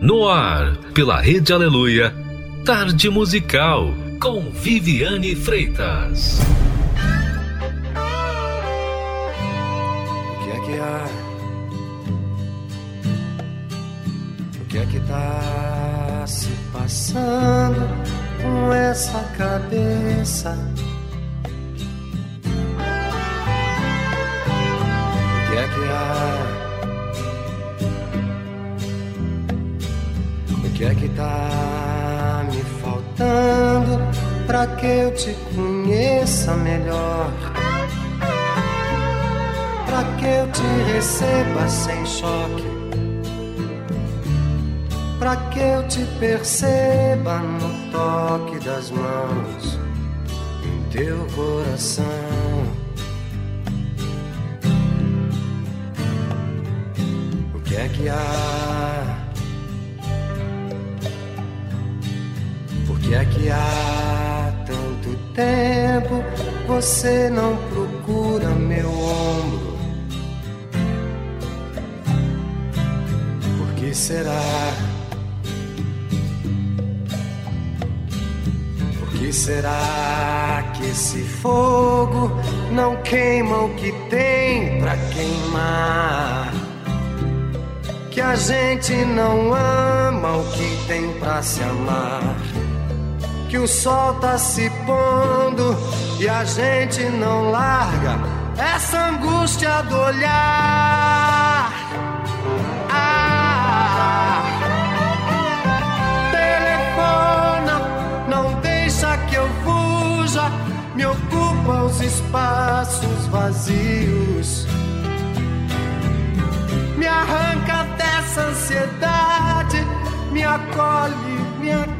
No ar, pela Rede Aleluia, Tarde Musical, com Viviane Freitas. O que é que há? O que é que tá se passando com essa cabeça? Que é que tá me faltando para que eu te conheça melhor? Para que eu te receba sem choque? Para que eu te perceba no toque das mãos em teu coração? O que é que há? É que há tanto tempo você não procura meu ombro? Por que será? Por que será que esse fogo não queima o que tem pra queimar? Que a gente não ama o que tem pra se amar que o sol tá se pondo e a gente não larga essa angústia do olhar. Ah, telefona, não deixa que eu fuja, me ocupa os espaços vazios. Me arranca dessa ansiedade, me acolhe, me teus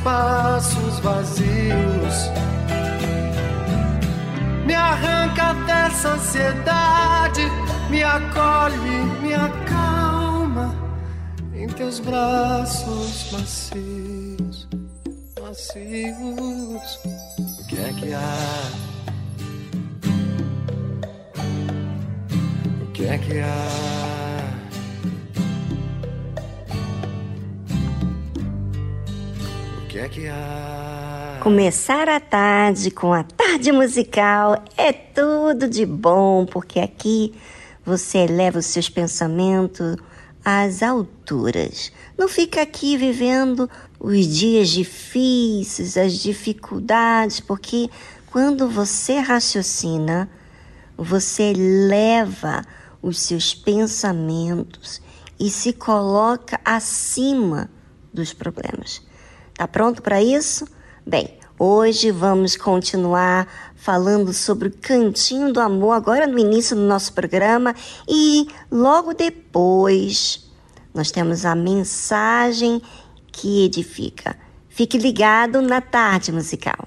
Espaços vazios. Me arranca dessa ansiedade, me acolhe, me acalma em teus braços macios, macios. O que é que há? O que é que há? Começar a tarde com a tarde musical é tudo de bom, porque aqui você eleva os seus pensamentos às alturas. Não fica aqui vivendo os dias difíceis, as dificuldades, porque quando você raciocina, você leva os seus pensamentos e se coloca acima dos problemas. Tá pronto para isso? Bem, hoje vamos continuar falando sobre o Cantinho do Amor, agora no início do nosso programa, e logo depois nós temos a mensagem que edifica. Fique ligado na tarde musical.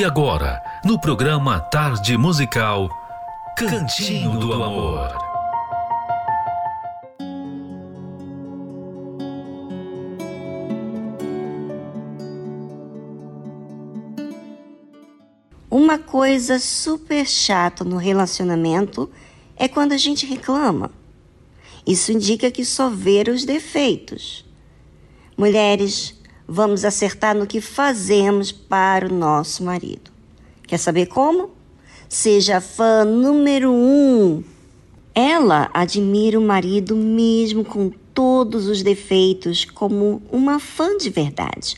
E agora, no programa Tarde Musical, Cantinho do Amor. Uma coisa super chata no relacionamento é quando a gente reclama. Isso indica que só vê os defeitos. Mulheres, vamos acertar no que fazemos para o nosso marido. Quer saber como? Seja fã número um. Ela admira o marido mesmo com todos os defeitos como uma fã de verdade.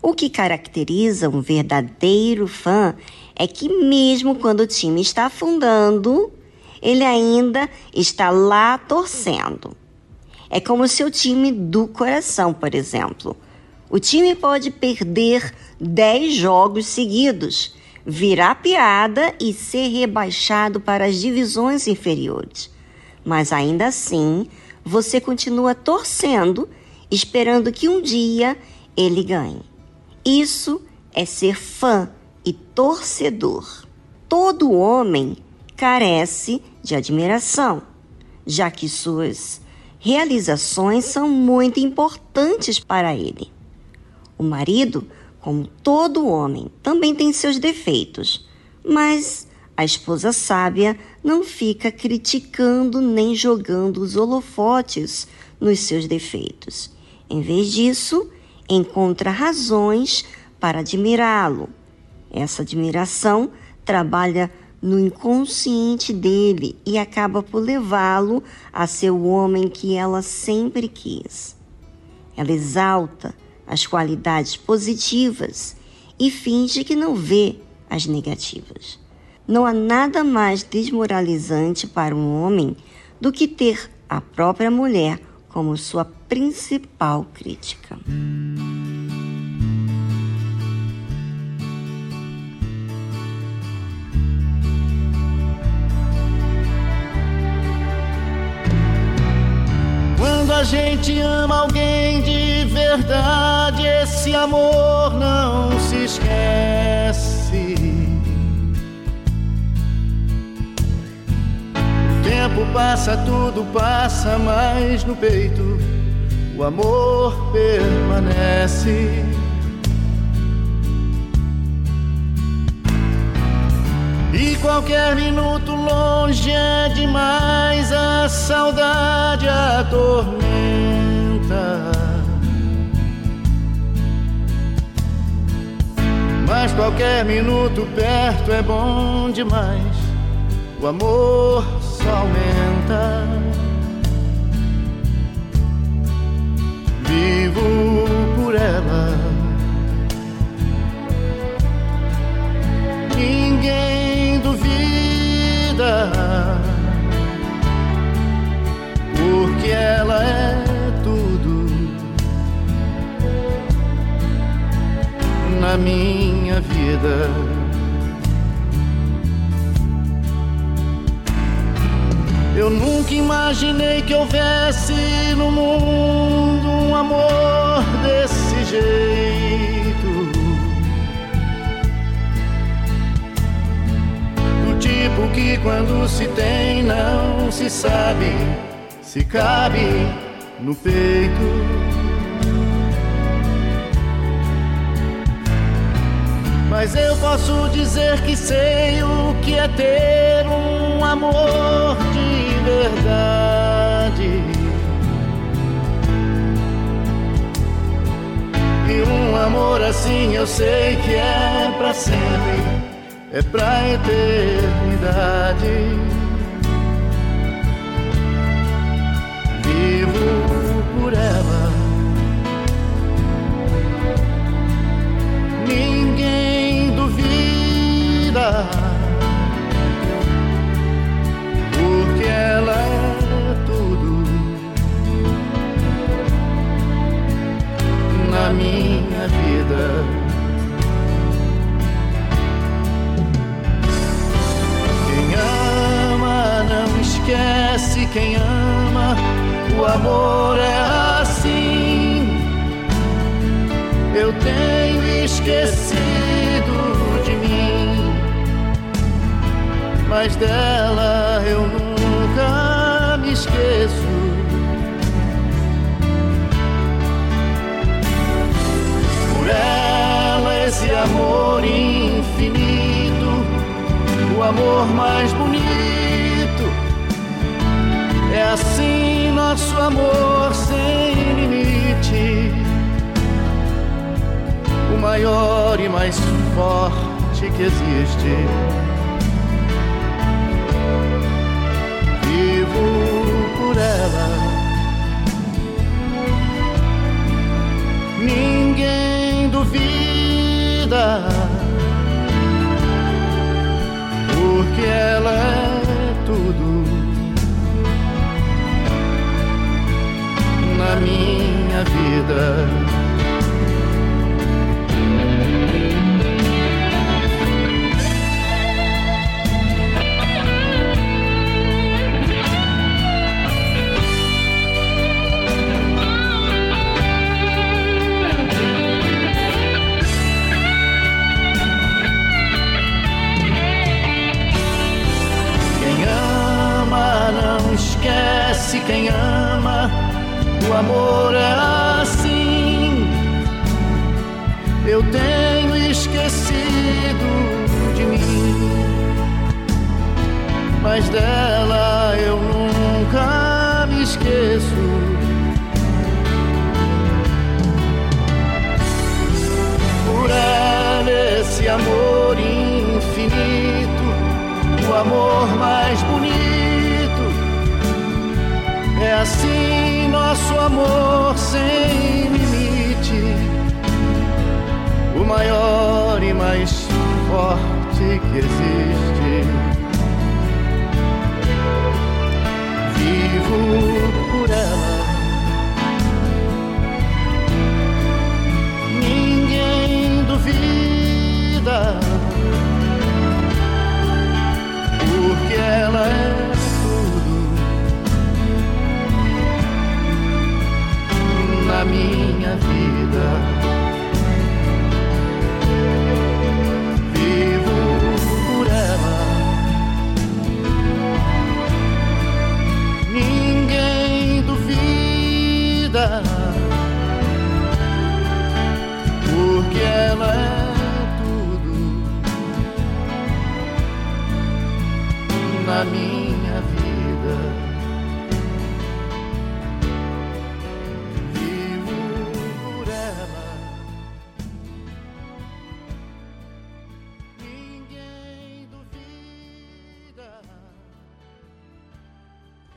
O que caracteriza um verdadeiro fã é que, mesmo quando o time está afundando, ele ainda está lá torcendo. É como o seu time do coração, por exemplo. O time pode perder 10 jogos seguidos, virar piada e ser rebaixado para as divisões inferiores. Mas ainda assim, você continua torcendo, esperando que um dia ele ganhe. Isso é ser fã e torcedor. Todo homem carece de admiração, já que suas realizações são muito importantes para ele. O marido, como todo homem, também tem seus defeitos, mas a esposa sábia não fica criticando nem jogando os holofotes nos seus defeitos. Em vez disso, encontra razões para admirá-lo. Essa admiração trabalha no inconsciente dele e acaba por levá-lo a ser o homem que ela sempre quis. Ela exalta as qualidades positivas e finge que não vê as negativas. Não há nada mais desmoralizante para um homem do que ter a própria mulher como sua principal crítica. A gente ama alguém de verdade, esse amor não se esquece. O tempo passa, tudo passa, mas no peito o amor permanece. E qualquer minuto longe é demais, a saudade atormenta. Mas qualquer minuto perto é bom demais, o amor só aumenta. Vivo por ela. Ninguém duvida, porque ela é tudo na minha vida. Eu nunca imaginei que houvesse no mundo um amor desse jeito. Tipo que quando se tem não se sabe se cabe no peito. Mas eu posso dizer que sei o que é ter um amor de verdade. E um amor assim eu sei que é para sempre é pra eternidade. Vivo por ela.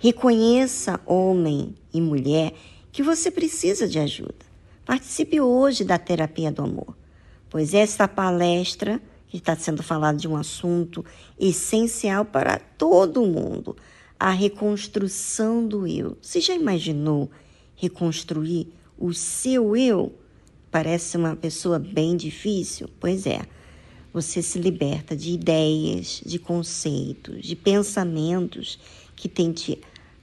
Reconheça, homem e mulher, que você precisa de ajuda. Participe hoje da terapia do amor, pois esta palestra que está sendo falada de um assunto essencial para todo mundo, a reconstrução do eu. Você já imaginou reconstruir o seu eu? Parece uma pessoa bem difícil? Pois é. Você se liberta de ideias, de conceitos, de pensamentos que tem te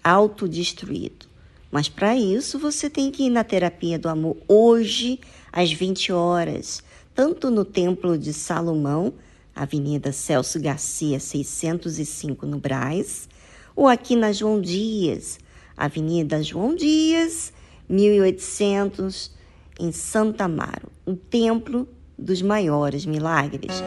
autodestruído. Mas para isso você tem que ir na terapia do amor hoje às 20 horas, tanto no Templo de Salomão, Avenida Celso Garcia 605 no Braz, ou aqui na João Dias, Avenida João Dias 1800 em Santa Amaro, o Templo dos Maiores Milagres.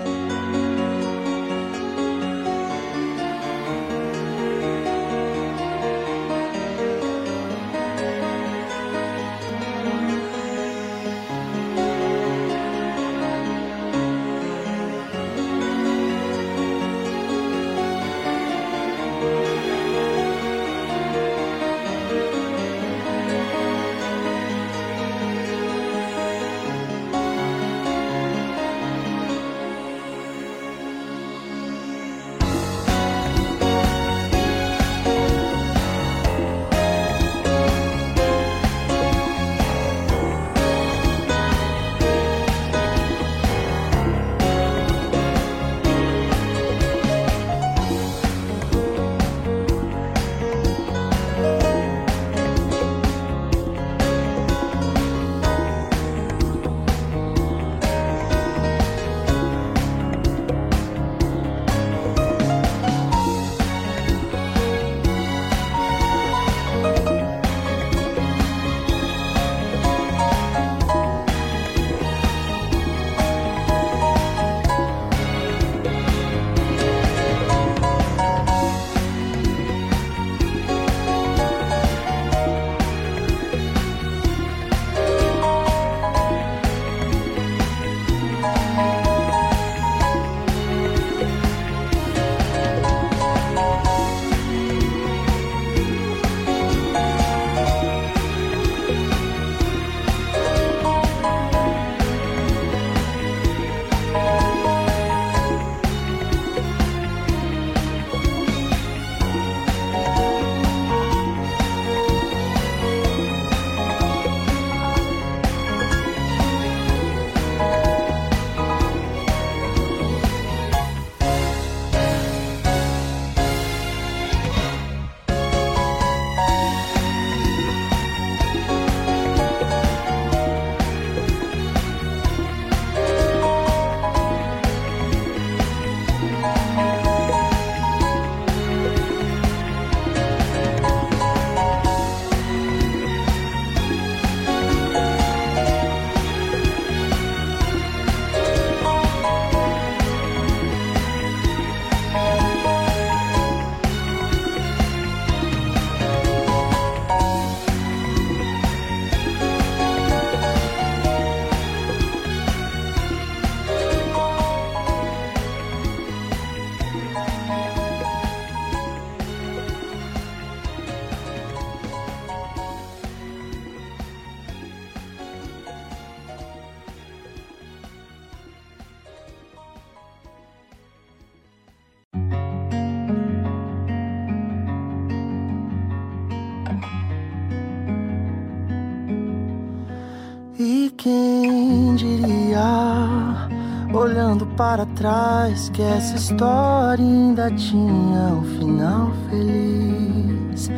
Trás, que essa história ainda tinha um final feliz?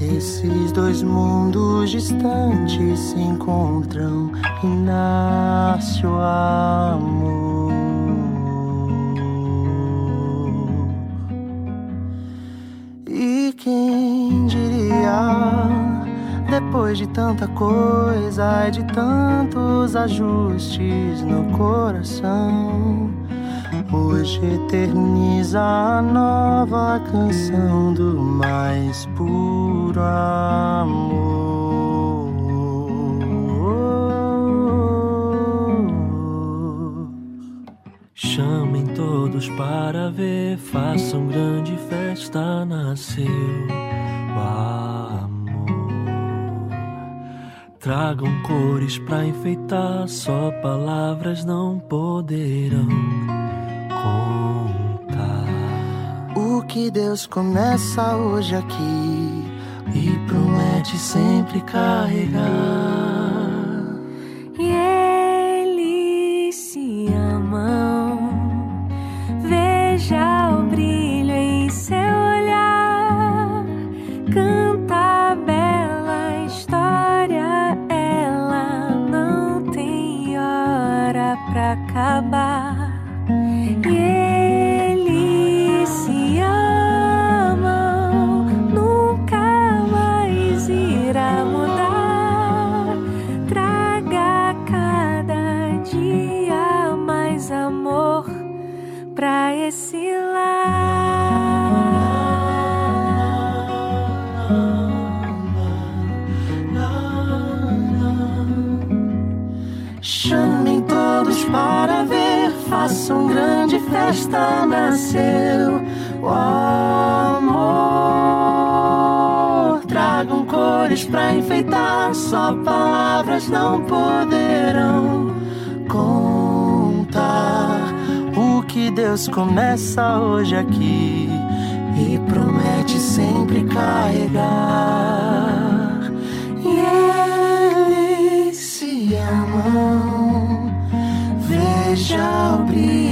Esses dois mundos distantes se encontram e nasce o amor. E quem diria, depois de tanta coisa e de tantos ajustes no coração? Hoje eterniza a nova canção do mais puro amor. Chamem todos para ver, façam grande festa, nasceu o amor. Tragam cores para enfeitar, só palavras não poderão O que Deus começa hoje aqui e promete sempre carregar. Chamem todos para ver, façam grande festa, nasceu o amor. Tragam cores pra enfeitar, só palavras não poderão que Deus começa hoje aqui e promete sempre carregar. E eles se amam. Veja o brilho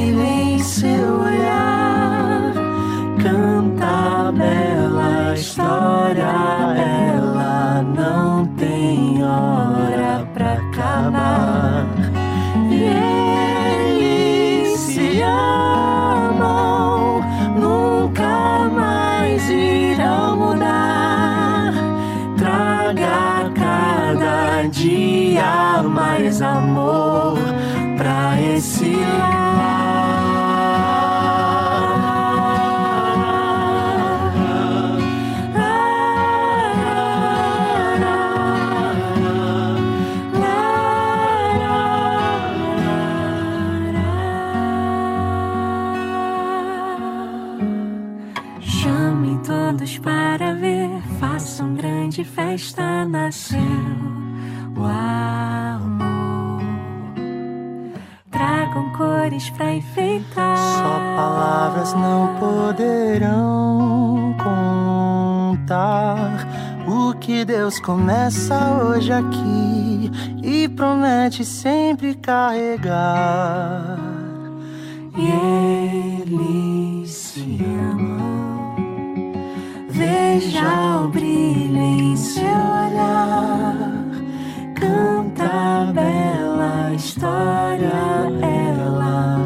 Pra enfeitar. Só palavras não poderão contar o que Deus começa hoje aqui e promete sempre carregar. E eles se amam. Veja o brilho em seu olhar. A bela história. Ela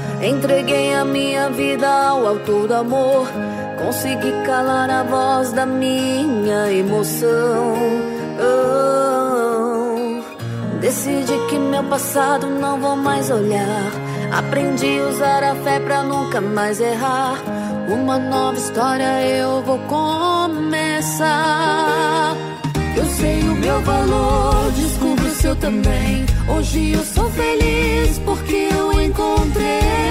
Entreguei a minha vida ao autor do amor. Consegui calar a voz da minha emoção. Oh, decidi que meu passado não vou mais olhar. Aprendi a usar a fé pra nunca mais errar. Uma nova história eu vou começar. Eu sei o meu valor, descubro o seu também. Hoje eu sou feliz porque eu encontrei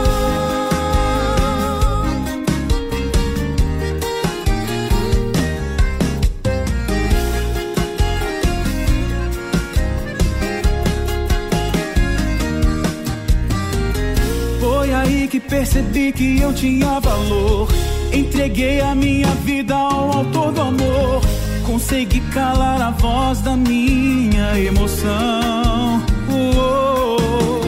Que percebi que eu tinha valor. Entreguei a minha vida ao autor do amor. Consegui calar a voz da minha emoção. Oh.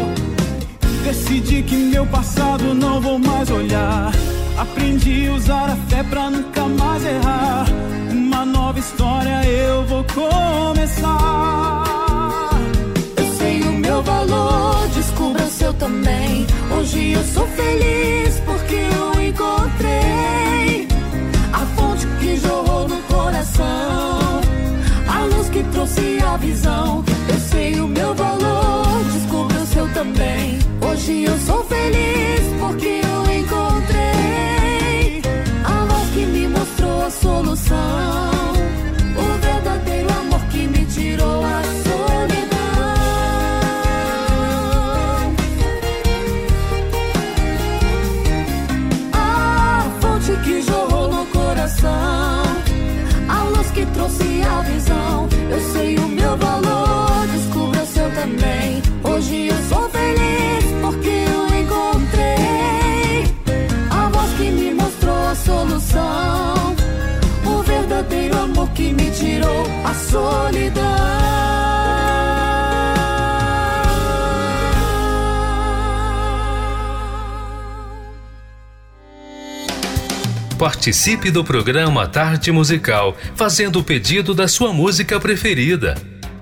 Decidi que meu passado não vou mais olhar. Aprendi a usar a fé pra nunca sou feliz porque eu encontrei a fonte que jorrou no coração, a luz que trouxe a visão. Eu sei o meu valor, descubra o seu também. Hoje eu sou feliz porque eu encontrei a voz que me mostrou a solução. Solidão. Participe do programa Tarde Musical fazendo o pedido da sua música preferida.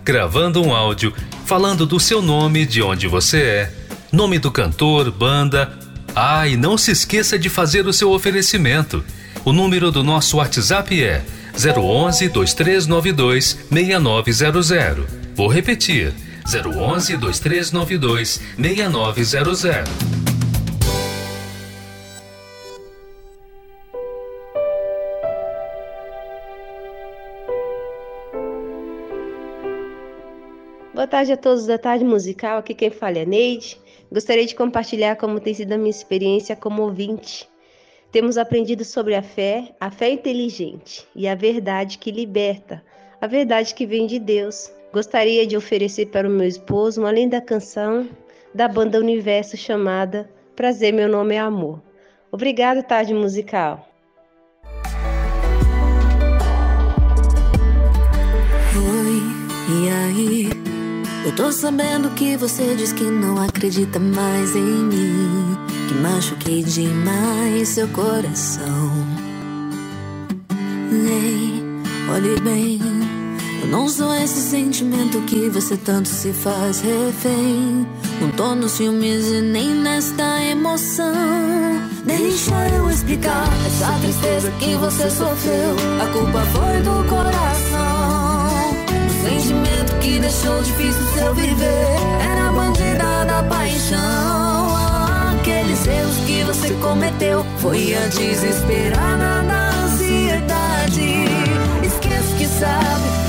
Gravando um áudio falando do seu nome, de onde você é, nome do cantor, banda. Ah, e não se esqueça de fazer o seu oferecimento. O número do nosso WhatsApp é 011 2392 6900. Vou repetir: 011 2392 6900. Boa tarde a todos da Tarde Musical. Aqui quem fala é Neide. Gostaria de compartilhar como tem sido a minha experiência como ouvinte. Temos aprendido sobre a fé, a fé inteligente e a verdade que liberta, a verdade que vem de Deus. Gostaria de oferecer para o meu esposo uma linda canção da banda Universo chamada Prazer, meu nome é Amor. Obrigada, Tarde Musical. Oi, e aí? Eu tô sabendo que você diz que não acredita mais em mim. Que machuquei demais seu coração. Ei, olhe bem. Eu não sou esse sentimento que você tanto se faz refém. Não tô nos filmes e nem nesta emoção. Deixa eu explicar essa tristeza que você sofreu. A culpa foi do coração. Do sentimento que deixou difícil seu viver. Era a bandida da paixão. Aqueles erros que você cometeu. Foi a desesperada da ansiedade. Esqueço que sabe,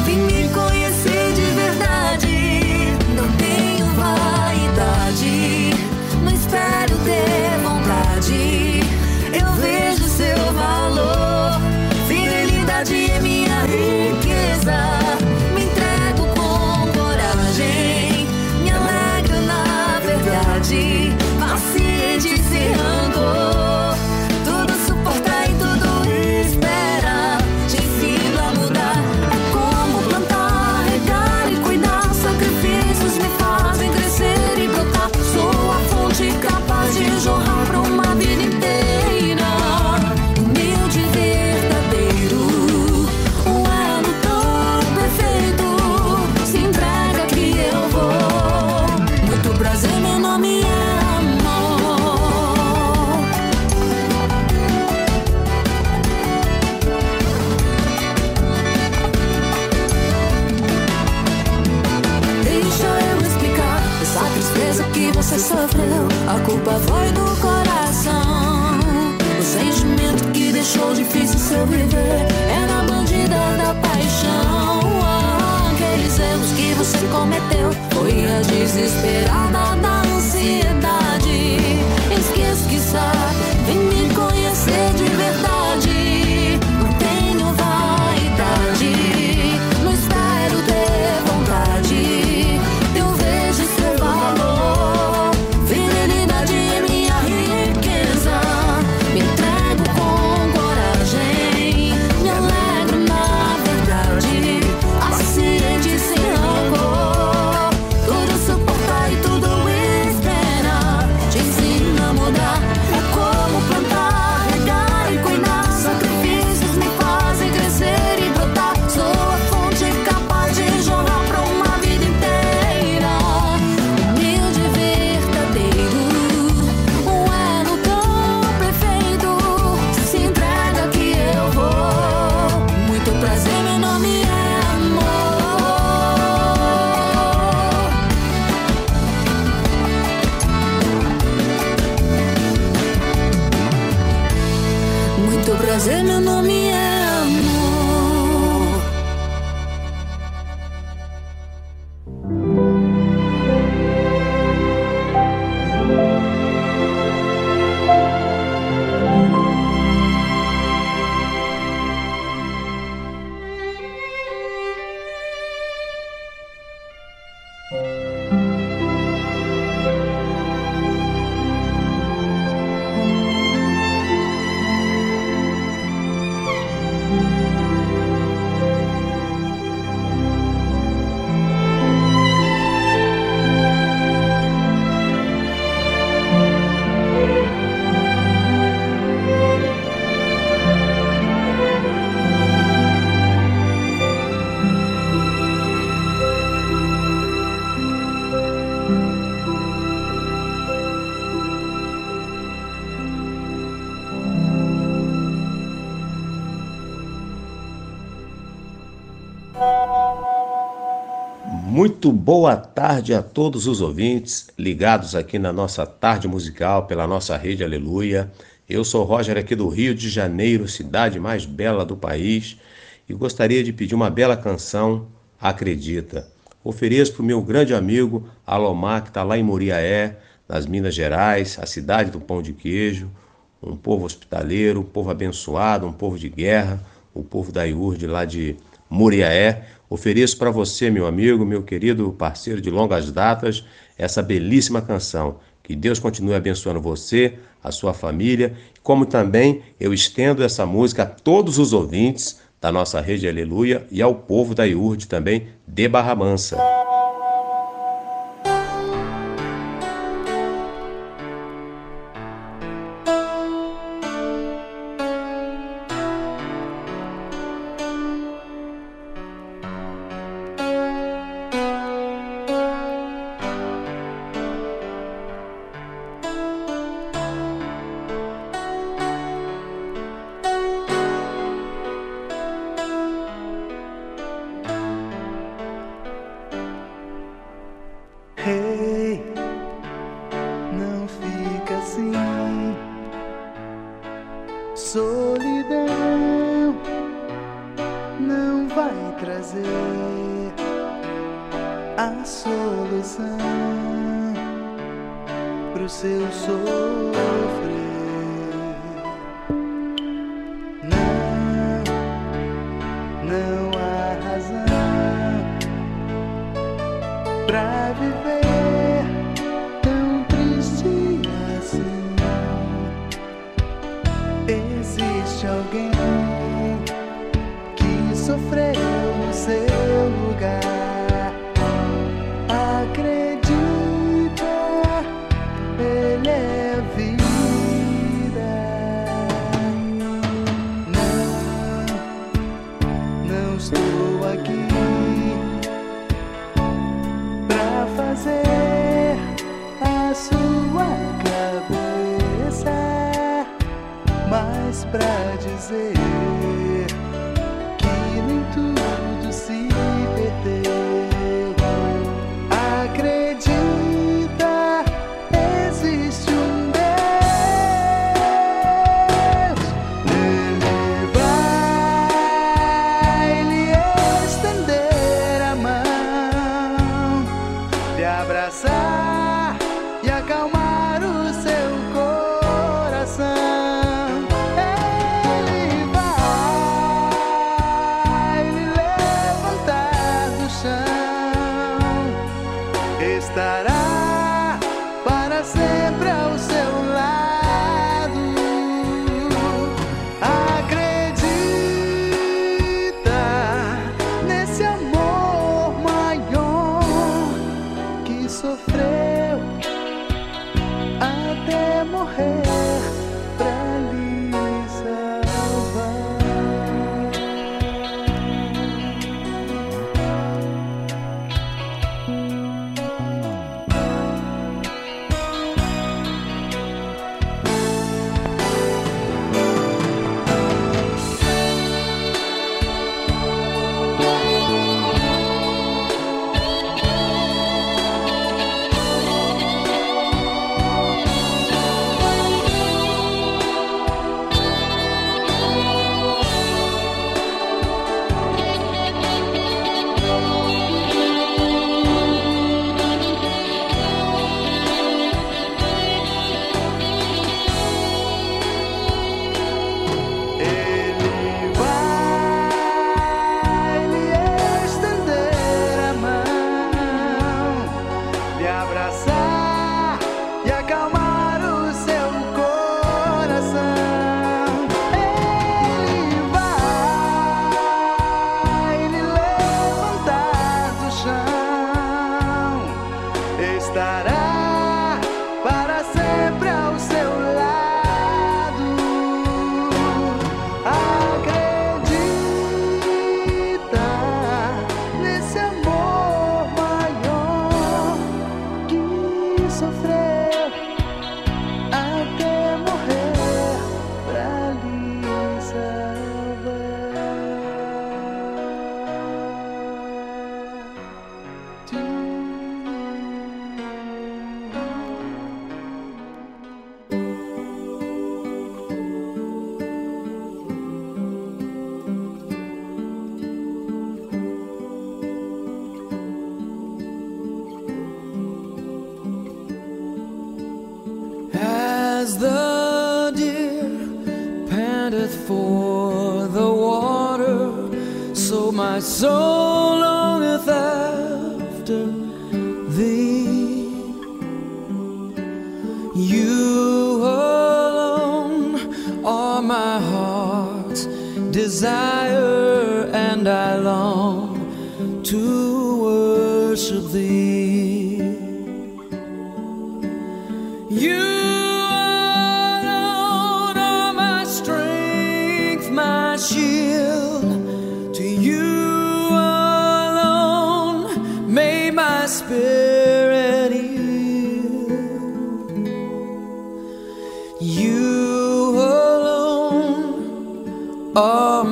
Muito boa tarde a todos os ouvintes ligados aqui na nossa tarde musical pela nossa rede Aleluia. Eu sou Roger aqui do Rio de Janeiro, cidade mais bela do país, e gostaria de pedir uma bela canção, Acredita. Ofereço para o meu grande amigo Alomar, que está lá em Muriaé, nas Minas Gerais, a cidade do pão de queijo, um povo hospitaleiro, um povo abençoado, um povo de guerra, o povo da IURD lá de Muriaé. Ofereço para você, meu amigo, meu querido parceiro de longas datas, essa belíssima canção. Que Deus continue abençoando você, a sua família, como também eu estendo essa música a todos os ouvintes da nossa rede Aleluia e ao povo da IURD também de Barra Mansa.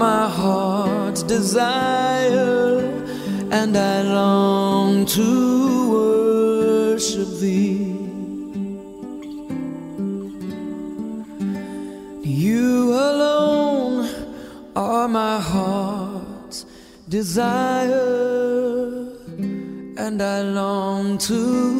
My heart's desire, and I long to worship thee. You alone are my heart's desire, and I long to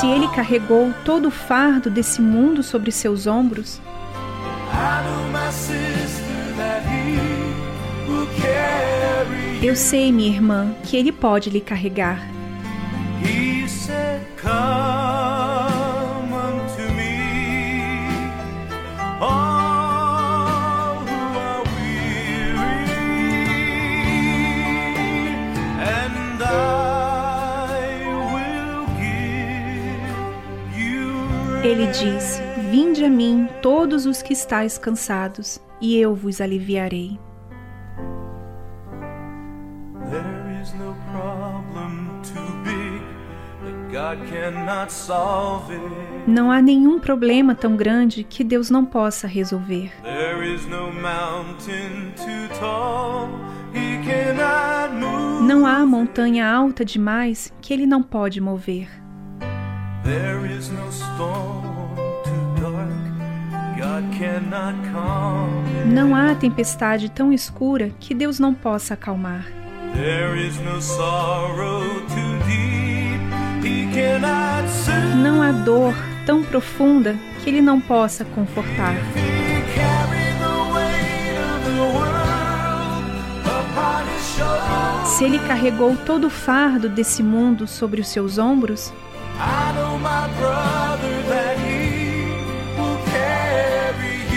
Se Ele carregou todo o fardo desse mundo sobre seus ombros, eu sei, minha irmã, que Ele pode lhe carregar. He said, Come diz: Vinde a mim, todos os que estáis cansados, e eu vos aliviarei. There is no problem too big that God cannot solve it. Não há nenhum problema tão grande que Deus não possa resolver. Não há montanha alta demais que Ele não pode mover. Não há tempestade tão escura que Deus não possa acalmar. Não há dor tão profunda que Ele não possa confortar. Se ele carregou todo o fardo desse mundo sobre os seus ombros,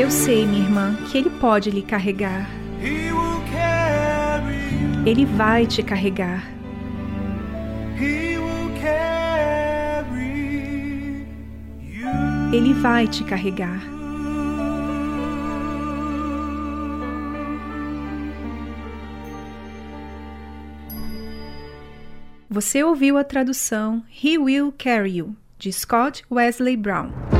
eu sei, minha irmã, que ele pode lhe carregar. Ele vai te carregar. Ele vai te carregar. Você ouviu a tradução He Will Carry You, de Scott Wesley Brown.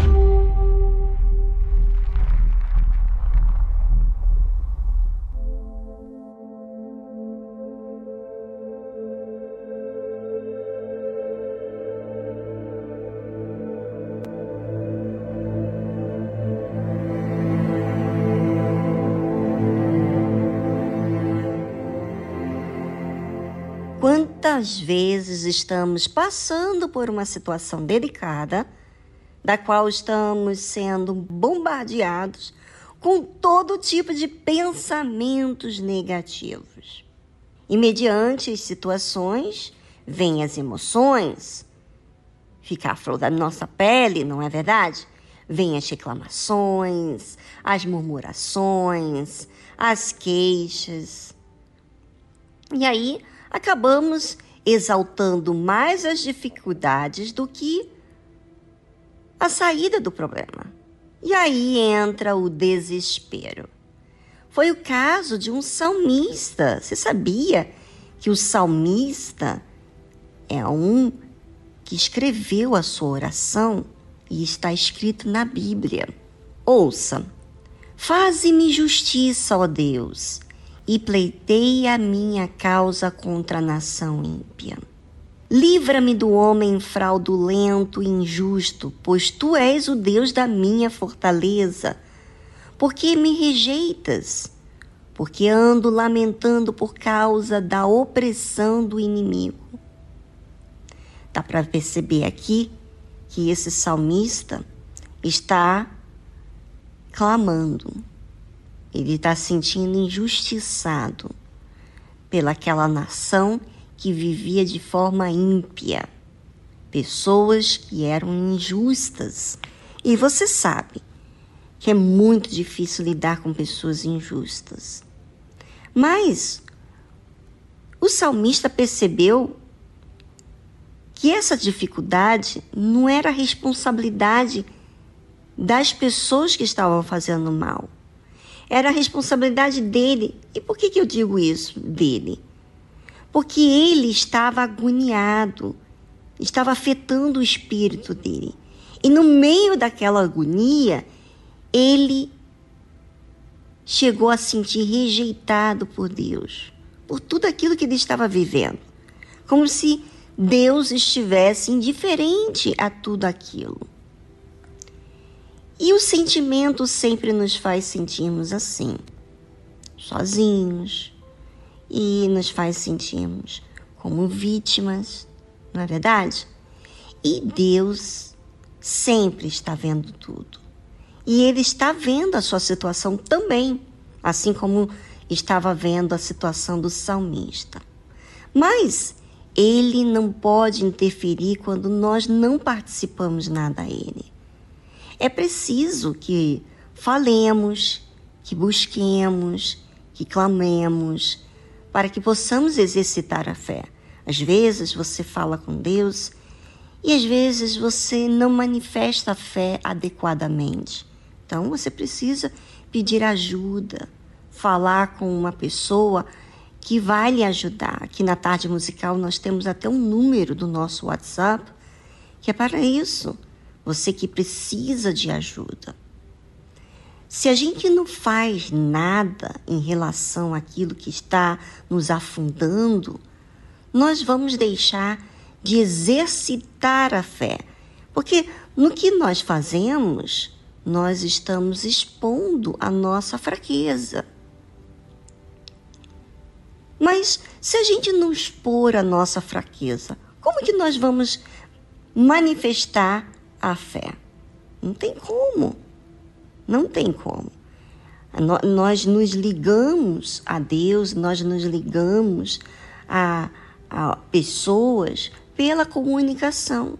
Quantas vezes estamos passando por uma situação delicada, da qual estamos sendo bombardeados com todo tipo de pensamentos negativos. E mediante as situações, vêm as emoções, fica a flor da nossa pele, não é verdade? Vêm as reclamações, as murmurações, as queixas. E aí acabamos exaltando mais as dificuldades do que a saída do problema. E aí entra o desespero. Foi o caso de um salmista. Você sabia que o salmista é um que escreveu a sua oração e está escrito na Bíblia? Ouça: Faze-me justiça, ó Deus, e pleitei a minha causa contra a nação ímpia. Livra-me do homem fraudulento e injusto, pois tu és o Deus da minha fortaleza. Por que me rejeitas? Porque ando lamentando por causa da opressão do inimigo. Dá para perceber aqui que esse salmista está clamando ele está sentindo injustiçado pelaquela nação que vivia de forma ímpia, pessoas que eram injustas. E você sabe que é muito difícil lidar com pessoas injustas. Mas o salmista percebeu que essa dificuldade não era responsabilidade das pessoas que estavam fazendo mal era a responsabilidade dele. E por que, que eu digo isso dele? Porque ele estava agoniado, estava afetando o espírito dele. E no meio daquela agonia, ele chegou a sentir rejeitado por Deus, por tudo aquilo que ele estava vivendo. Como se Deus estivesse indiferente a tudo aquilo. E o sentimento sempre nos faz sentirmos assim, sozinhos, e nos faz sentirmos como vítimas, não é verdade? E Deus sempre está vendo tudo. E Ele está vendo a sua situação também, assim como estava vendo a situação do salmista. Mas ele não pode interferir quando nós não participamos nada a ele. É preciso que falemos, que busquemos, que clamemos, para que possamos exercitar a fé. Às vezes você fala com Deus e às vezes você não manifesta a fé adequadamente. Então você precisa pedir ajuda, falar com uma pessoa que vai lhe ajudar. Aqui na tarde musical nós temos até um número do nosso WhatsApp que é para isso. Você que precisa de ajuda. Se a gente não faz nada em relação àquilo que está nos afundando, nós vamos deixar de exercitar a fé. Porque no que nós fazemos, nós estamos expondo a nossa fraqueza. Mas se a gente não expor a nossa fraqueza, como que nós vamos manifestar a fé? Não tem como. Não tem como. Nós nos ligamos a Deus, nós nos ligamos a, a pessoas pela comunicação.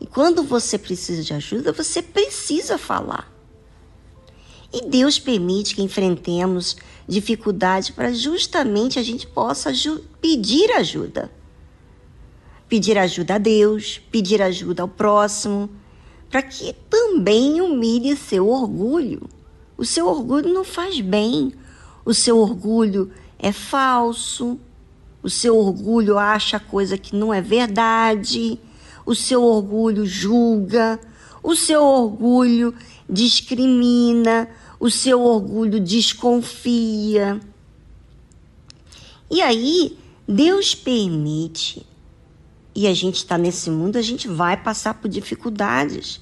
E quando você precisa de ajuda, você precisa falar. E Deus permite que enfrentemos dificuldades para justamente a gente possa pedir ajuda. Pedir ajuda a Deus, pedir ajuda ao próximo, para que também humilhe seu orgulho. O seu orgulho não faz bem, o seu orgulho é falso, o seu orgulho acha coisa que não é verdade, o seu orgulho julga, o seu orgulho discrimina, o seu orgulho desconfia. E aí, Deus permite e a gente está nesse mundo, a gente vai passar por dificuldades.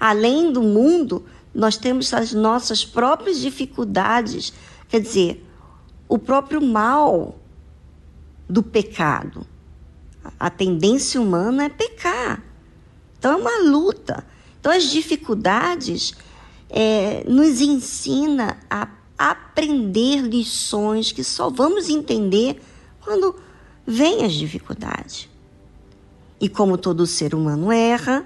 Além do mundo, nós temos as nossas próprias dificuldades, quer dizer, o próprio mal do pecado. A tendência humana é pecar. Então é uma luta. Então as dificuldades é, nos ensina a aprender lições que só vamos entender quando vêm as dificuldades. E como todo ser humano erra,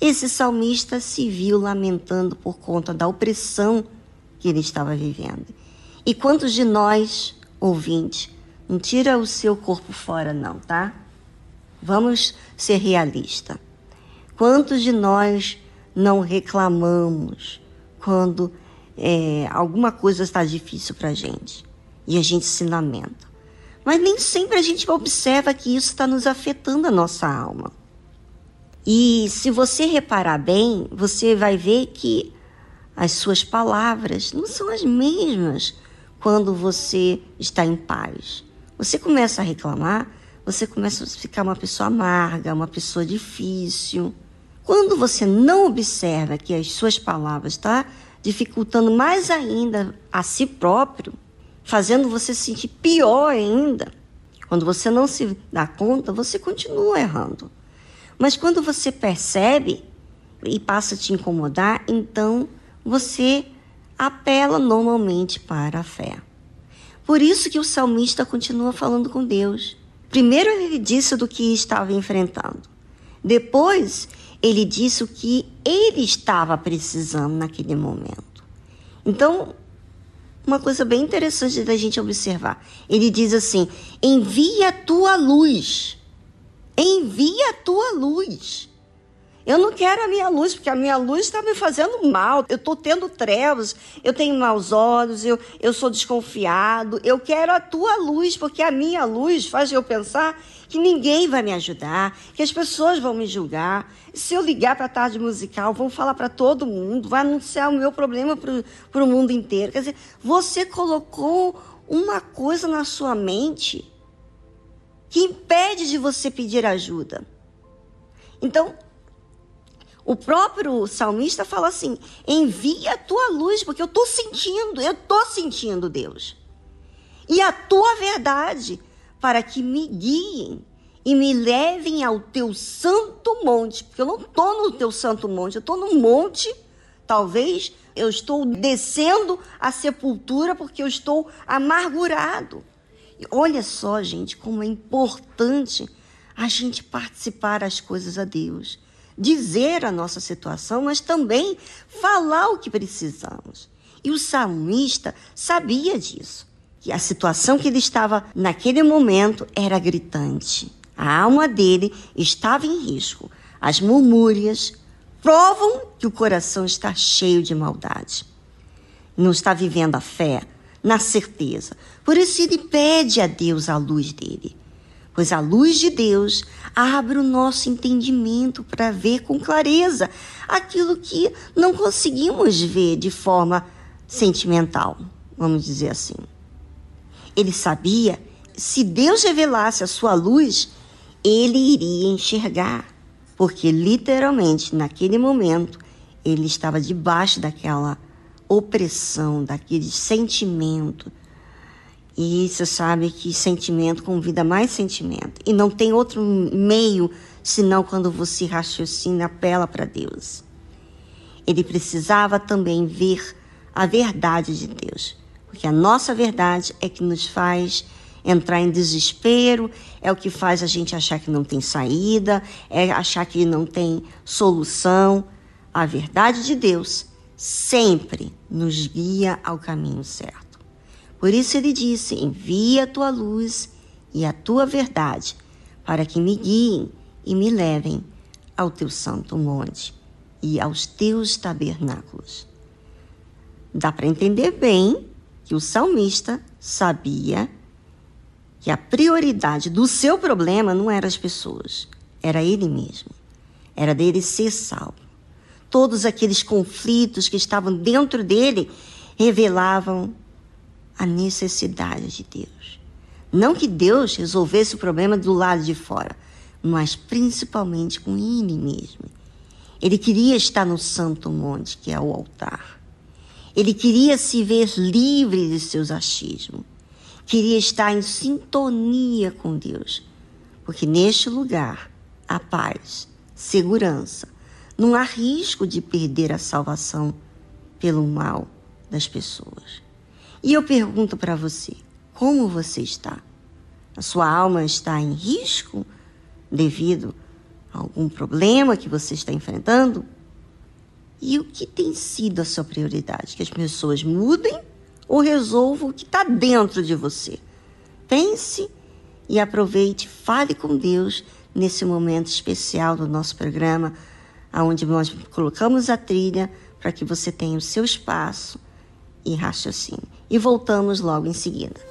esse salmista se viu lamentando por conta da opressão que ele estava vivendo. E quantos de nós, ouvintes, não tira o seu corpo fora, não, tá? Vamos ser realistas. Quantos de nós não reclamamos quando é, alguma coisa está difícil para a gente e a gente se lamenta? Mas nem sempre a gente observa que isso está nos afetando a nossa alma. E se você reparar bem, você vai ver que as suas palavras não são as mesmas quando você está em paz. Você começa a reclamar, você começa a ficar uma pessoa amarga, uma pessoa difícil. Quando você não observa que as suas palavras estão tá dificultando mais ainda a si próprio, fazendo você se sentir pior ainda. Quando você não se dá conta, você continua errando. Mas quando você percebe e passa a te incomodar, então você apela normalmente para a fé. Por isso que o salmista continua falando com Deus. Primeiro ele disse do que estava enfrentando. Depois ele disse o que ele estava precisando naquele momento. Então, uma coisa bem interessante da gente observar. Ele diz assim: envia a tua luz. Envia a tua luz. Eu não quero a minha luz, porque a minha luz está me fazendo mal. Eu estou tendo trevas, eu tenho maus olhos, eu, eu sou desconfiado. Eu quero a tua luz, porque a minha luz faz eu pensar que ninguém vai me ajudar, que as pessoas vão me julgar. Se eu ligar para a tarde musical, vão falar para todo mundo, vai anunciar o meu problema para o mundo inteiro. Quer dizer, você colocou uma coisa na sua mente que impede de você pedir ajuda. Então, o próprio salmista fala assim: envia a tua luz, porque eu estou sentindo, eu estou sentindo Deus. E a tua verdade, para que me guiem e me levem ao teu santo monte. Porque eu não estou no teu santo monte, eu estou no monte, talvez eu estou descendo a sepultura porque eu estou amargurado. E olha só, gente, como é importante a gente participar das coisas a Deus, dizer a nossa situação, mas também falar o que precisamos. E o salmista sabia disso, que a situação que ele estava naquele momento era gritante. A alma dele estava em risco. As murmúrias provam que o coração está cheio de maldade. Não está vivendo a fé na certeza. Por isso ele pede a Deus a luz dele. Pois a luz de Deus abre o nosso entendimento para ver com clareza aquilo que não conseguimos ver de forma sentimental, vamos dizer assim. Ele sabia, se Deus revelasse a sua luz, ele iria enxergar, porque literalmente naquele momento ele estava debaixo daquela opressão, daquele sentimento. E você sabe que sentimento convida mais sentimento. E não tem outro meio senão quando você raciocina, apela para Deus. Ele precisava também ver a verdade de Deus. Porque a nossa verdade é que nos faz entrar em desespero, é o que faz a gente achar que não tem saída, é achar que não tem solução. A verdade de Deus sempre nos guia ao caminho certo. Por isso ele disse: Envia a tua luz e a tua verdade, para que me guiem e me levem ao teu santo monte e aos teus tabernáculos. Dá para entender bem que o salmista sabia que a prioridade do seu problema não eram as pessoas, era ele mesmo. Era dele ser salvo. Todos aqueles conflitos que estavam dentro dele revelavam a necessidade de Deus. Não que Deus resolvesse o problema do lado de fora, mas principalmente com ele mesmo. Ele queria estar no santo monte, que é o altar. Ele queria se ver livre de seus achismos. Queria estar em sintonia com Deus. Porque neste lugar há paz, segurança. Não há risco de perder a salvação pelo mal das pessoas. E eu pergunto para você: como você está? A sua alma está em risco devido a algum problema que você está enfrentando? E o que tem sido a sua prioridade? Que as pessoas mudem ou resolvam o que está dentro de você? Pense e aproveite, fale com Deus nesse momento especial do nosso programa, onde nós colocamos a trilha para que você tenha o seu espaço e raciocínio. E voltamos logo em seguida.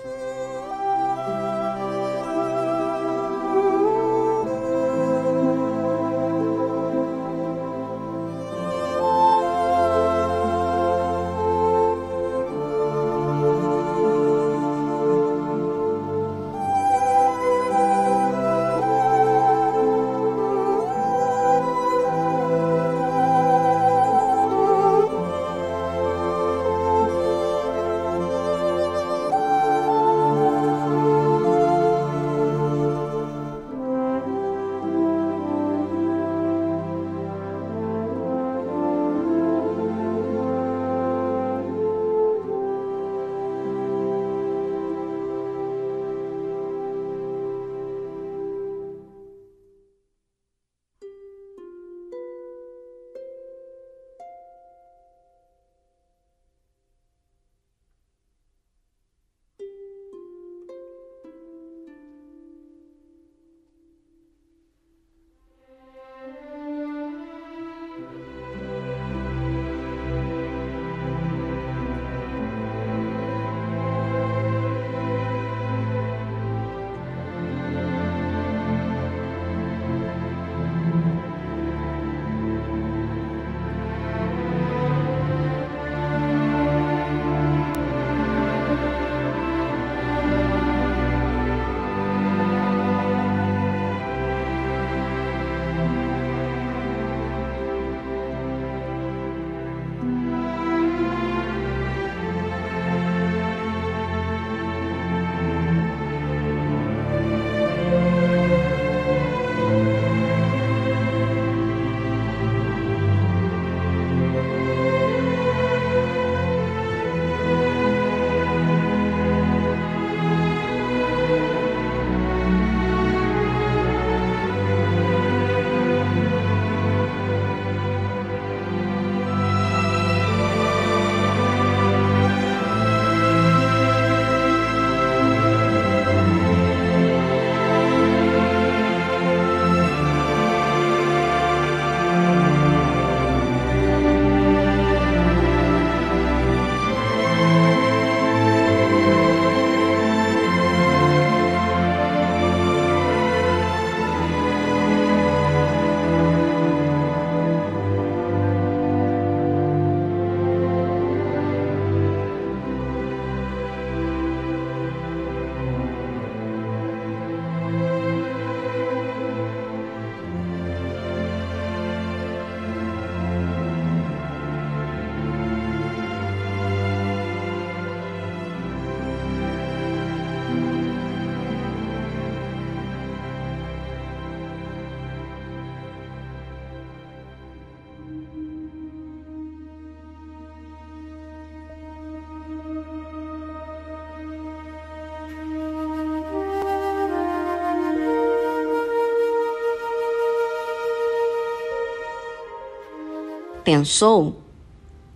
Pensou?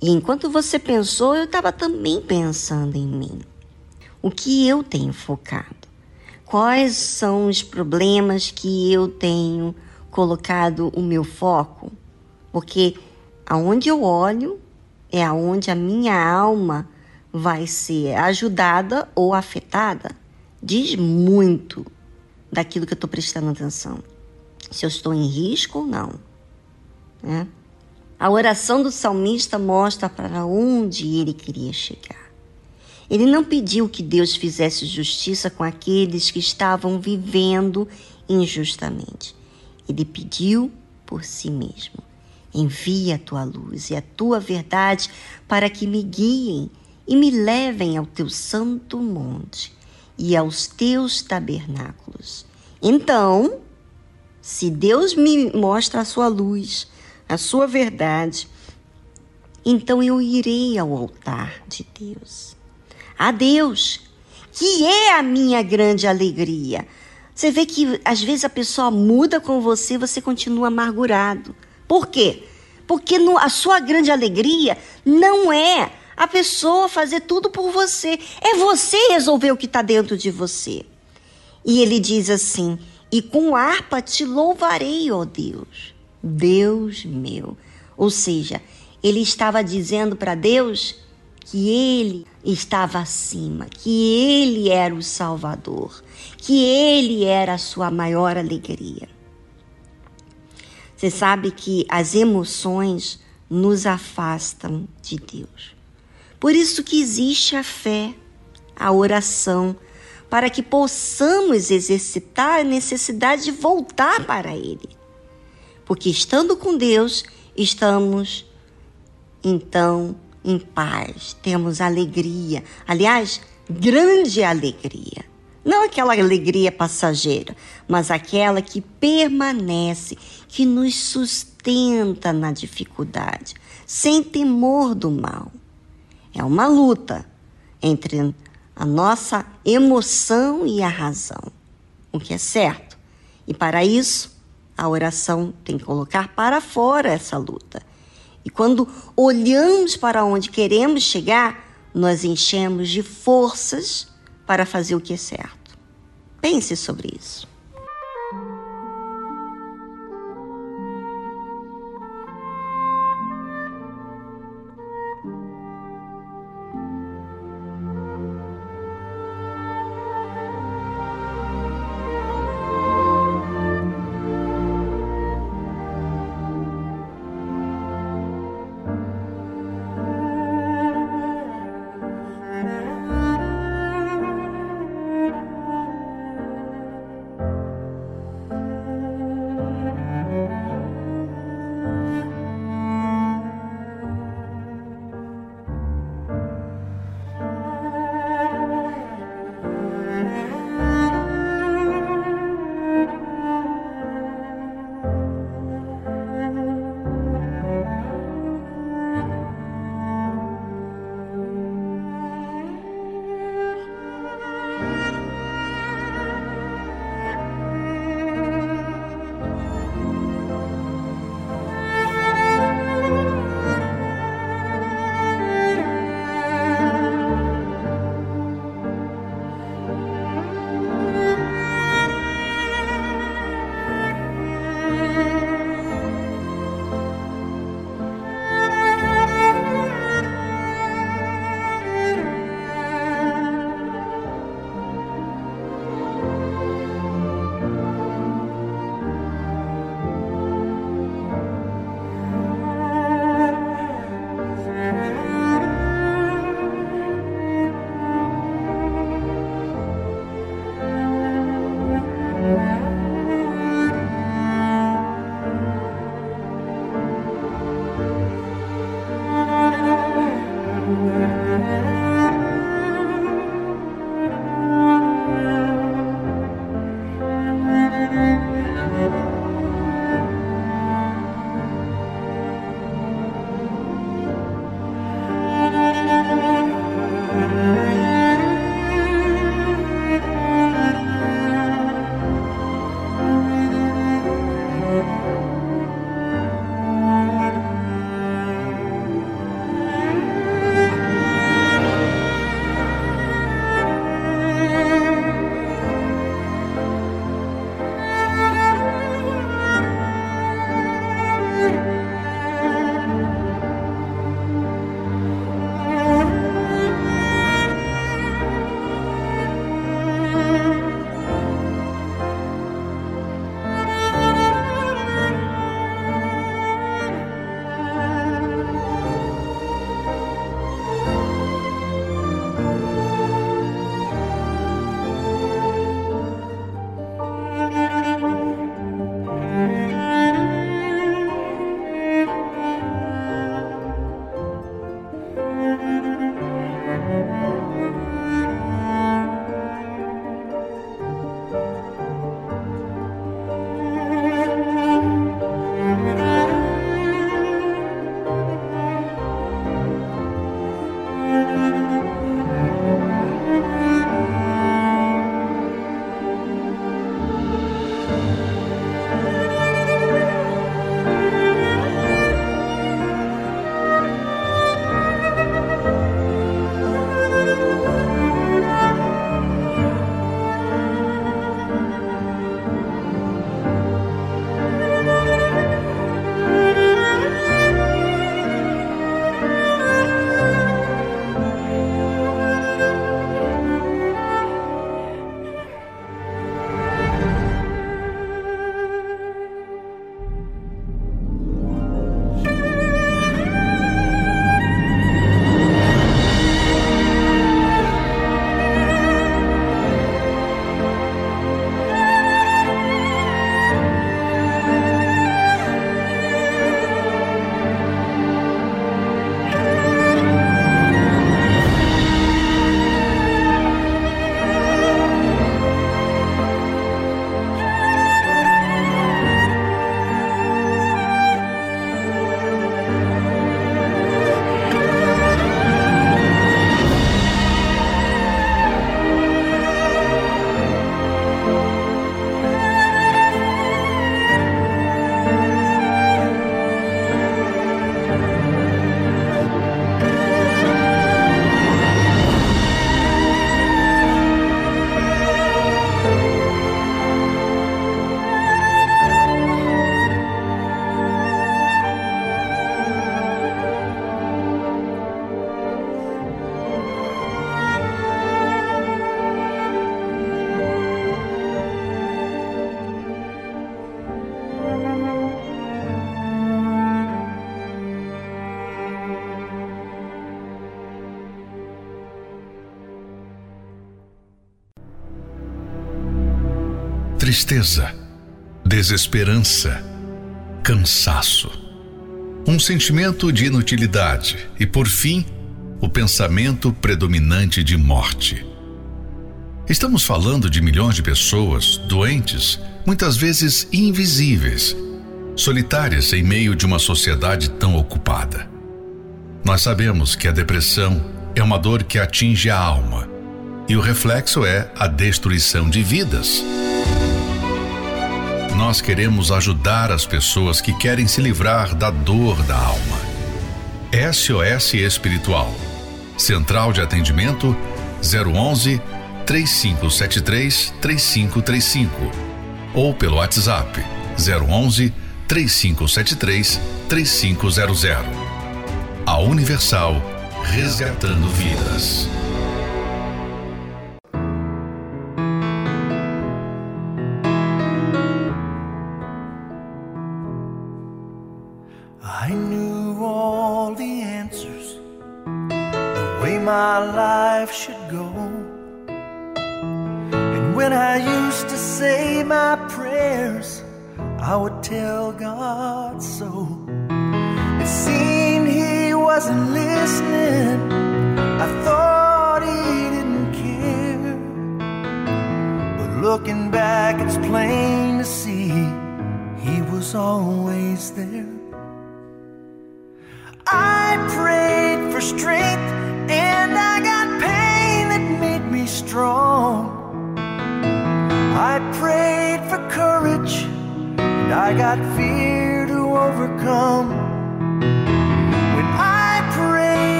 E enquanto você pensou, eu estava também pensando em mim. O que eu tenho focado? Quais são os problemas que eu tenho colocado o meu foco? Porque aonde eu olho é aonde a minha alma vai ser ajudada ou afetada. Diz muito daquilo que eu estou prestando atenção. Se eu estou em risco ou não. Né? A oração do salmista mostra para onde ele queria chegar. Ele não pediu que Deus fizesse justiça com aqueles que estavam vivendo injustamente. Ele pediu por si mesmo. Envia a tua luz e a tua verdade para que me guiem e me levem ao teu santo monte e aos teus tabernáculos. Então, se Deus me mostra a sua luz, a sua verdade, então eu irei ao altar de Deus a Deus, que é a minha grande alegria. Você vê que às vezes a pessoa muda com você, você continua amargurado. Por quê? Porque no, a sua grande alegria não é a pessoa fazer tudo por você, é você resolver o que está dentro de você. E ele diz assim: E com harpa te louvarei, ó Deus, Deus meu. Ou seja, ele estava dizendo para Deus que ele estava acima, que ele era o Salvador, que ele era a sua maior alegria. Você sabe que as emoções nos afastam de Deus. Por isso que existe a fé, a oração, para que possamos exercitar a necessidade de voltar para Ele. Porque estando com Deus, estamos então em paz, temos alegria. Aliás, grande alegria. Não aquela alegria passageira, mas aquela que permanece, que nos sustenta na dificuldade, sem temor do mal. É uma luta entre a nossa emoção e a razão, o que é certo. E para isso, a oração tem que colocar para fora essa luta e quando olhamos para onde queremos chegar, nós enchemos de forças para fazer o que é certo. Pense sobre isso. Tristeza, desesperança, cansaço, um sentimento de inutilidade e, por fim, o pensamento predominante de morte. Estamos falando de milhões de pessoas doentes, muitas vezes invisíveis, solitárias em meio de uma sociedade tão ocupada. Nós sabemos que a depressão é uma dor que atinge a alma e o reflexo é a destruição de vidas. Nós queremos ajudar as pessoas que querem se livrar da dor da alma. SOS Espiritual. Central de Atendimento 011 3573 3535 ou pelo WhatsApp 011 3573 3500. A Universal resgatando vidas.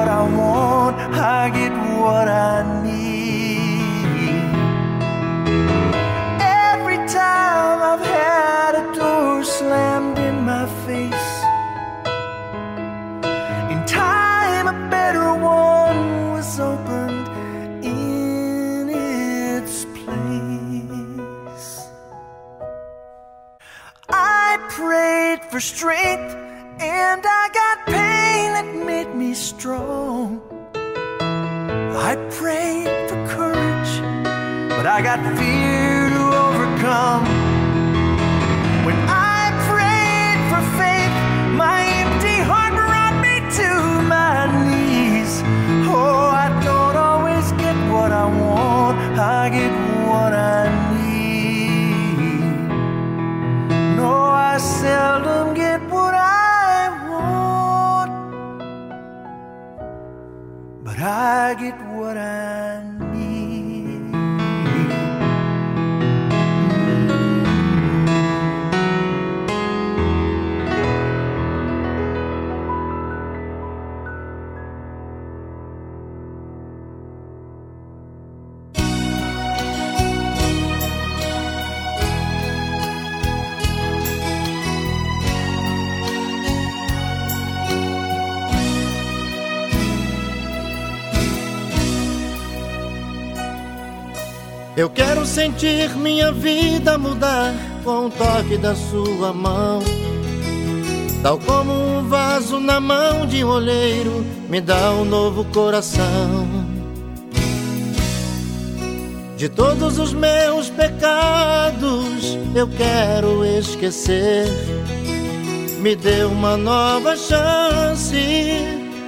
What I want, I get what I need. Every time I've had a door slammed in my face, in time a better one was opened in its place. I prayed for strength and I got pain that made me strong. I prayed for courage, but I got fear to overcome. When I prayed for faith, my empty heart brought me to my knees. Oh, I don't always get what I want, I get what I need. No, I seldom get I get what I Eu quero sentir minha vida mudar com o toque da sua mão. Tal como um vaso na mão de um olheiro, me dá um novo coração. De todos os meus pecados eu quero esquecer. Me dê uma nova chance.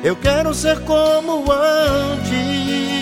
Eu quero ser como antes.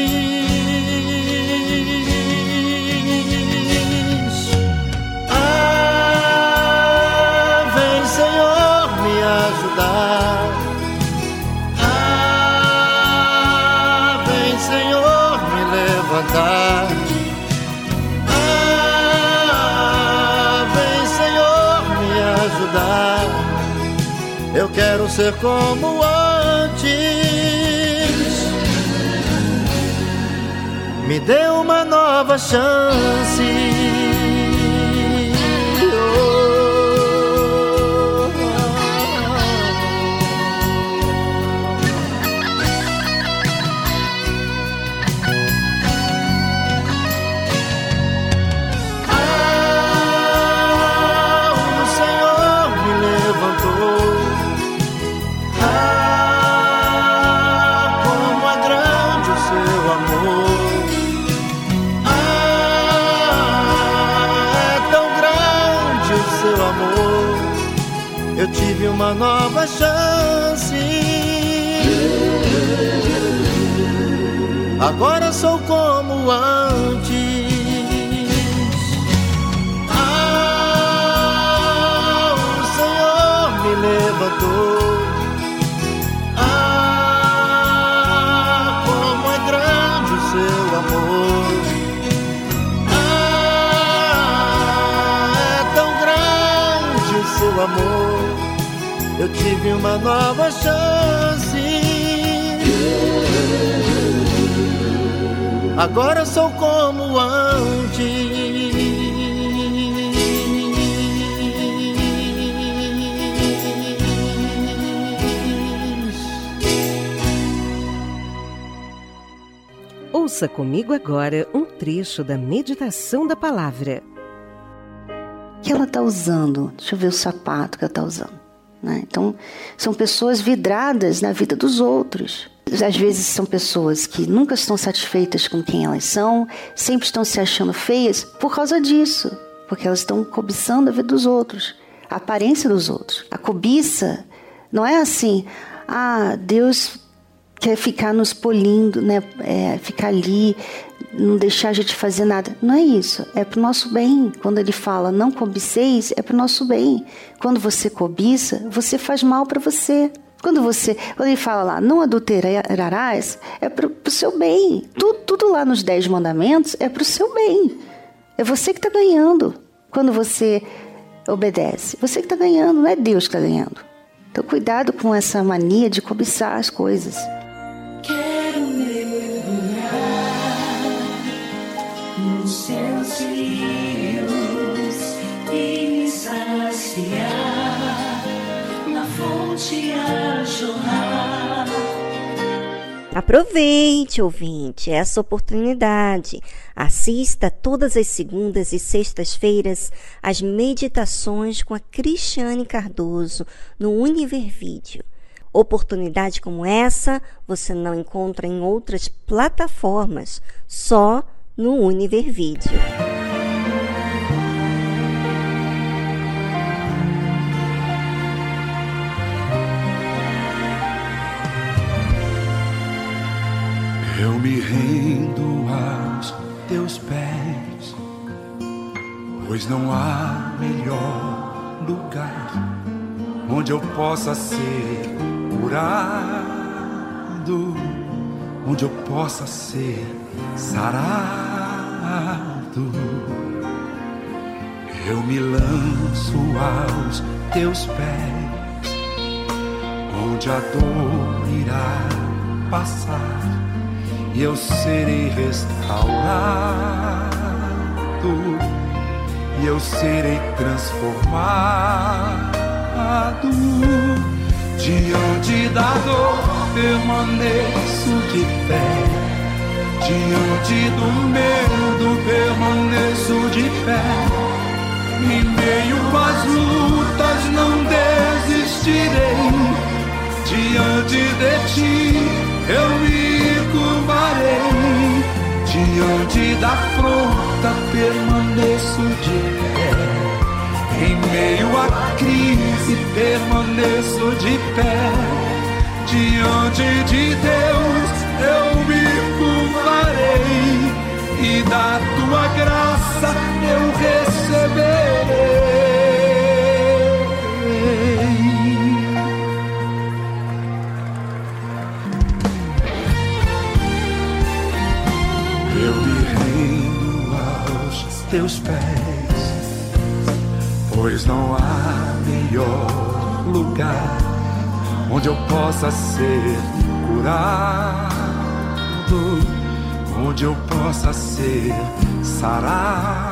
Levantar. Ah, vem, Senhor, me ajudar. Eu quero ser como antes. Me dê uma nova chance. Agora sou como antes. Ah, o Senhor me levantou. Ah, como é grande o seu amor. Ah, é tão grande o seu amor. Eu tive uma nova chance. Agora sou como antes. Ouça comigo agora um trecho da meditação da palavra. que ela está usando? Deixa eu ver o sapato que ela está usando. né? Então, são pessoas vidradas na vida dos outros. Às vezes são pessoas que nunca estão satisfeitas com quem elas são, sempre estão se achando feias por causa disso, porque elas estão cobiçando a vida dos outros, a aparência dos outros. A cobiça não é assim, ah, Deus quer ficar nos polindo, né? É, ficar ali, não deixar a gente fazer nada. Não é isso. É para o nosso bem. Quando ele fala não cobiceis, é para o nosso bem. Quando você cobiça, você faz mal para você. Quando você, quando ele fala lá, não adulterarás, é para o seu bem. Tudo, tudo lá nos dez mandamentos é para o seu bem. É você que está ganhando quando você obedece. Você que está ganhando, não é Deus que está ganhando. Então, cuidado com essa mania de cobiçar as coisas. Quero mergulhar Aproveite, ouvinte, essa oportunidade. Assista todas as segundas e sextas-feiras às meditações com a Cristiane Cardoso no Univer Vídeo. Oportunidade como essa você não encontra em outras plataformas, só no Univer Vídeo. Rendo aos teus pés, pois não há melhor lugar onde eu possa ser curado, onde eu possa ser sarado. Eu me lanço aos teus pés, onde a dor irá passar e eu serei restaurado e eu serei transformado. Diante da dor permaneço de pé. Diante do medo permaneço de pé. Em meio às lutas não desistirei. Diante de ti eu me curvarei. Diante da afronta permaneço de pé. Em meio à crise permaneço de pé. Diante de Deus eu me curvarei e da tua graça eu receberei. Teus pés, pois não há melhor lugar onde eu possa ser curado onde eu possa ser sarado.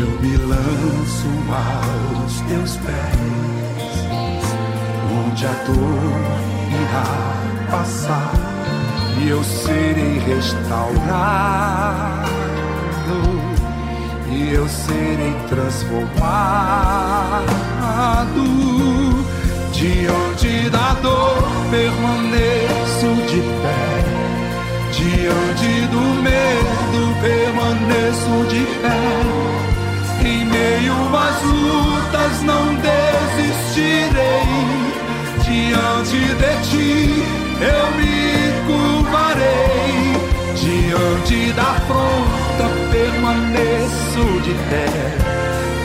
Eu me lanço aos teus pés, onde a dor irá passar e eu serei restaurado e eu serei transformado Diante da dor permaneço de pé. Diante do medo permaneço de pé. Em meio às lutas não desistirei. Diante de ti eu me curvarei. Diante da afronta permaneço de pé.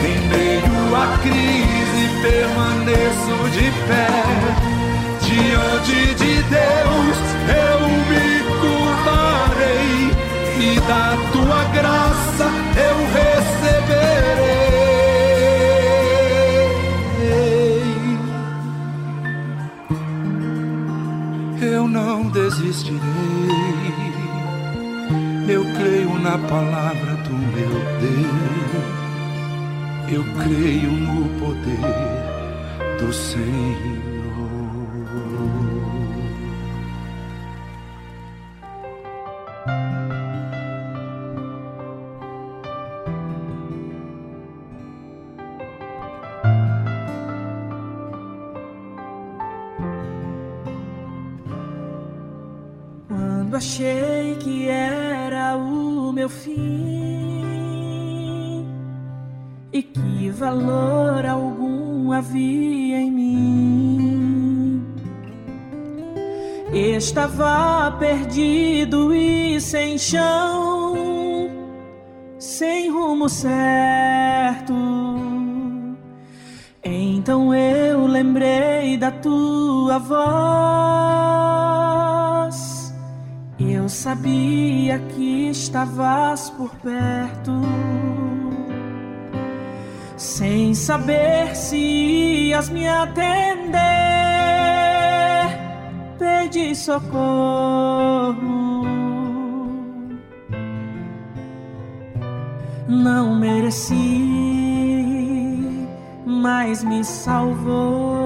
Em meio à crise permaneço de pé. Diante de na palavra do meu Deus eu creio no poder do Senhor. Tua voz. Eu sabia que estavas por perto sem saber se ias me atender. Pedi socorro, não mereci, mas me salvou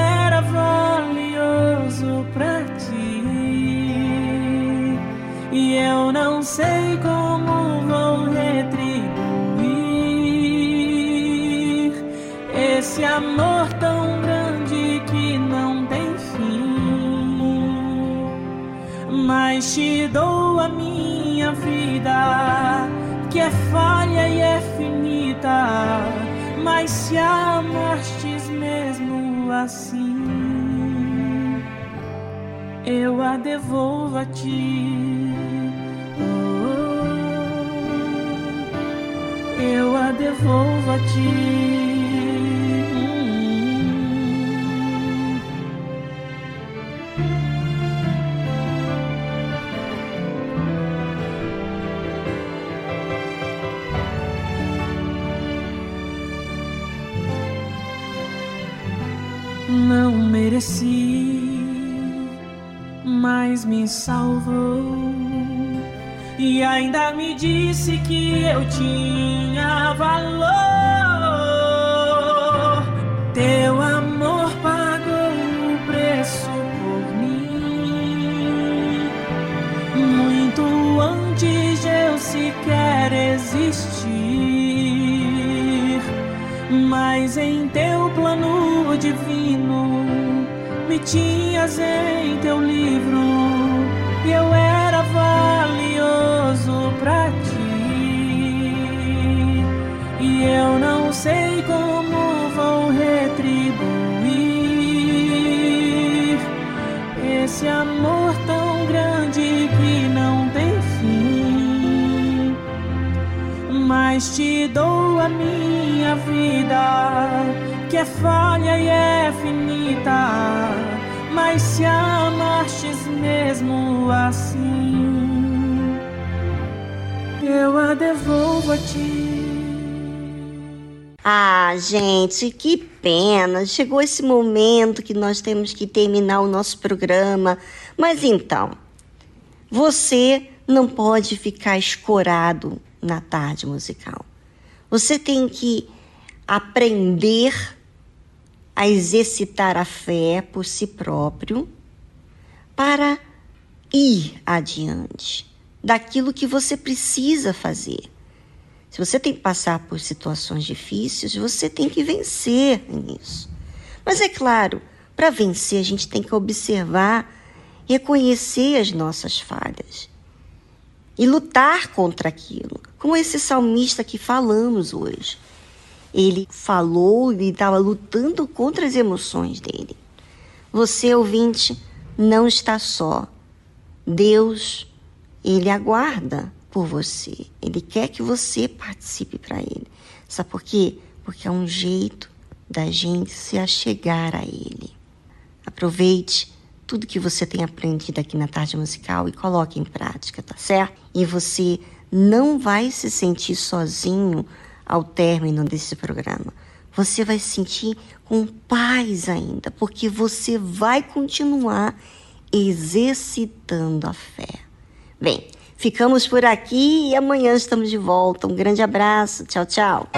amor tão grande que não tem fim. Mas te dou a minha vida, que é falha e é finita. Mas se amastes mesmo assim eu a devolvo a ti. Oh, eu a devolvo a ti. Não mereci mas me salvou. E ainda me disse que eu tinha valor. Teu amor pagou o preço por mim. Muito antes de eu sequer existir. Mas em teu plano me tinhas em teu livro e eu era valioso para ti. E eu não sei como vou retribuir esse amor tão grande que não tem fim. Mas te dou a minha vida, que é falha e é finita mas se amastes mesmo assim, eu a devolvo a ti. Ah, gente, que pena! Chegou esse momento que nós temos que terminar o nosso programa. Mas então, você não pode ficar escorado na tarde musical. Você tem que aprender a exercitar a fé por si próprio para ir adiante daquilo que você precisa fazer. Se você tem que passar por situações difíceis, você tem que vencer nisso. Mas é claro, para vencer a gente tem que observar, reconhecer as nossas falhas e lutar contra aquilo, como esse salmista que falamos hoje. Ele falou e estava lutando contra as emoções dele. Você, ouvinte, não está só. Deus, ele aguarda por você. Ele quer que você participe para ele. Sabe por quê? Porque é um jeito da gente se achegar a ele. Aproveite tudo que você tem aprendido aqui na tarde musical e coloque em prática, tá certo? E você não vai se sentir sozinho ao término desse programa. Você vai se sentir com paz ainda, porque você vai continuar exercitando a fé. Bem, ficamos por aqui e amanhã estamos de volta. Um grande abraço. Tchau, tchau.